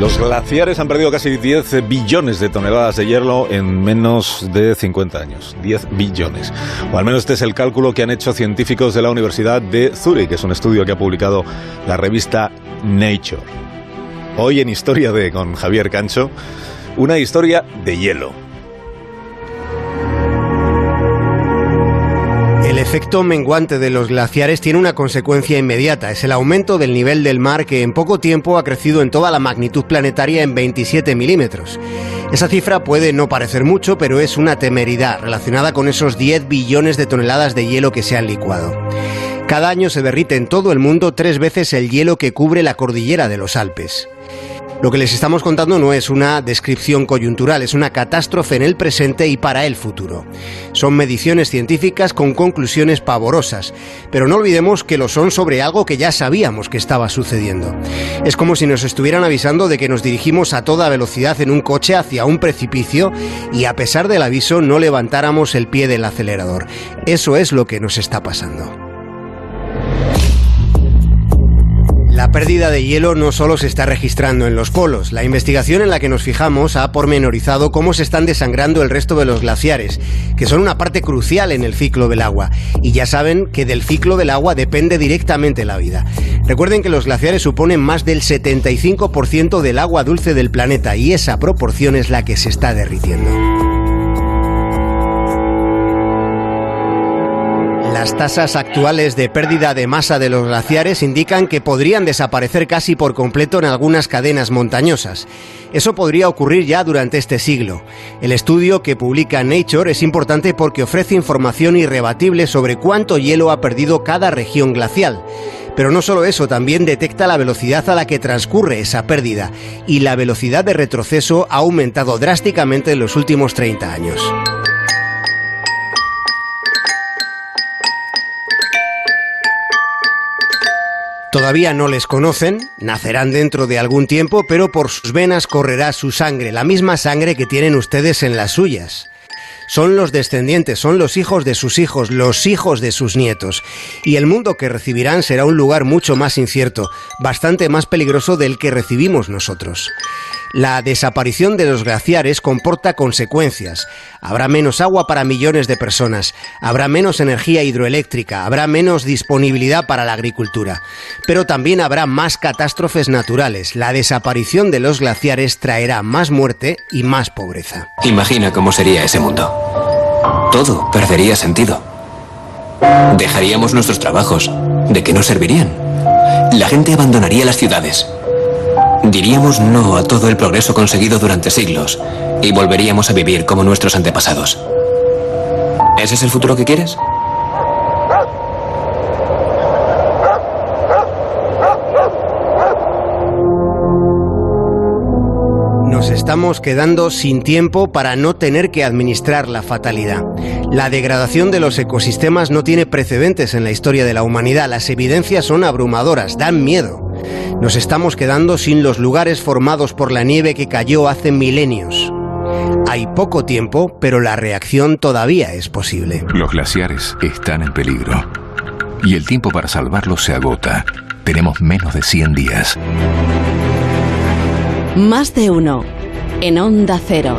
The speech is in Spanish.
Los glaciares han perdido casi 10 billones de toneladas de hielo en menos de 50 años. 10 billones. O al menos este es el cálculo que han hecho científicos de la Universidad de Zurich, que es un estudio que ha publicado la revista Nature. Hoy en Historia de con Javier Cancho, una historia de hielo. Efecto menguante de los glaciares tiene una consecuencia inmediata, es el aumento del nivel del mar que en poco tiempo ha crecido en toda la magnitud planetaria en 27 milímetros. Esa cifra puede no parecer mucho, pero es una temeridad relacionada con esos 10 billones de toneladas de hielo que se han licuado. Cada año se derrite en todo el mundo tres veces el hielo que cubre la cordillera de los Alpes. Lo que les estamos contando no es una descripción coyuntural, es una catástrofe en el presente y para el futuro. Son mediciones científicas con conclusiones pavorosas, pero no olvidemos que lo son sobre algo que ya sabíamos que estaba sucediendo. Es como si nos estuvieran avisando de que nos dirigimos a toda velocidad en un coche hacia un precipicio y a pesar del aviso no levantáramos el pie del acelerador. Eso es lo que nos está pasando. La pérdida de hielo no solo se está registrando en los polos. La investigación en la que nos fijamos ha pormenorizado cómo se están desangrando el resto de los glaciares, que son una parte crucial en el ciclo del agua. Y ya saben que del ciclo del agua depende directamente la vida. Recuerden que los glaciares suponen más del 75% del agua dulce del planeta y esa proporción es la que se está derritiendo. Las tasas actuales de pérdida de masa de los glaciares indican que podrían desaparecer casi por completo en algunas cadenas montañosas. Eso podría ocurrir ya durante este siglo. El estudio que publica Nature es importante porque ofrece información irrebatible sobre cuánto hielo ha perdido cada región glacial. Pero no solo eso, también detecta la velocidad a la que transcurre esa pérdida y la velocidad de retroceso ha aumentado drásticamente en los últimos 30 años. Todavía no les conocen, nacerán dentro de algún tiempo, pero por sus venas correrá su sangre, la misma sangre que tienen ustedes en las suyas. Son los descendientes, son los hijos de sus hijos, los hijos de sus nietos. Y el mundo que recibirán será un lugar mucho más incierto, bastante más peligroso del que recibimos nosotros. La desaparición de los glaciares comporta consecuencias. Habrá menos agua para millones de personas, habrá menos energía hidroeléctrica, habrá menos disponibilidad para la agricultura. Pero también habrá más catástrofes naturales. La desaparición de los glaciares traerá más muerte y más pobreza. Imagina cómo sería ese mundo. Todo perdería sentido. Dejaríamos nuestros trabajos. ¿De qué nos servirían? La gente abandonaría las ciudades. Diríamos no a todo el progreso conseguido durante siglos y volveríamos a vivir como nuestros antepasados. ¿Ese es el futuro que quieres? Nos estamos quedando sin tiempo para no tener que administrar la fatalidad. La degradación de los ecosistemas no tiene precedentes en la historia de la humanidad. Las evidencias son abrumadoras, dan miedo. Nos estamos quedando sin los lugares formados por la nieve que cayó hace milenios. Hay poco tiempo, pero la reacción todavía es posible. Los glaciares están en peligro. Y el tiempo para salvarlos se agota. Tenemos menos de 100 días. Más de uno. En Onda Cero.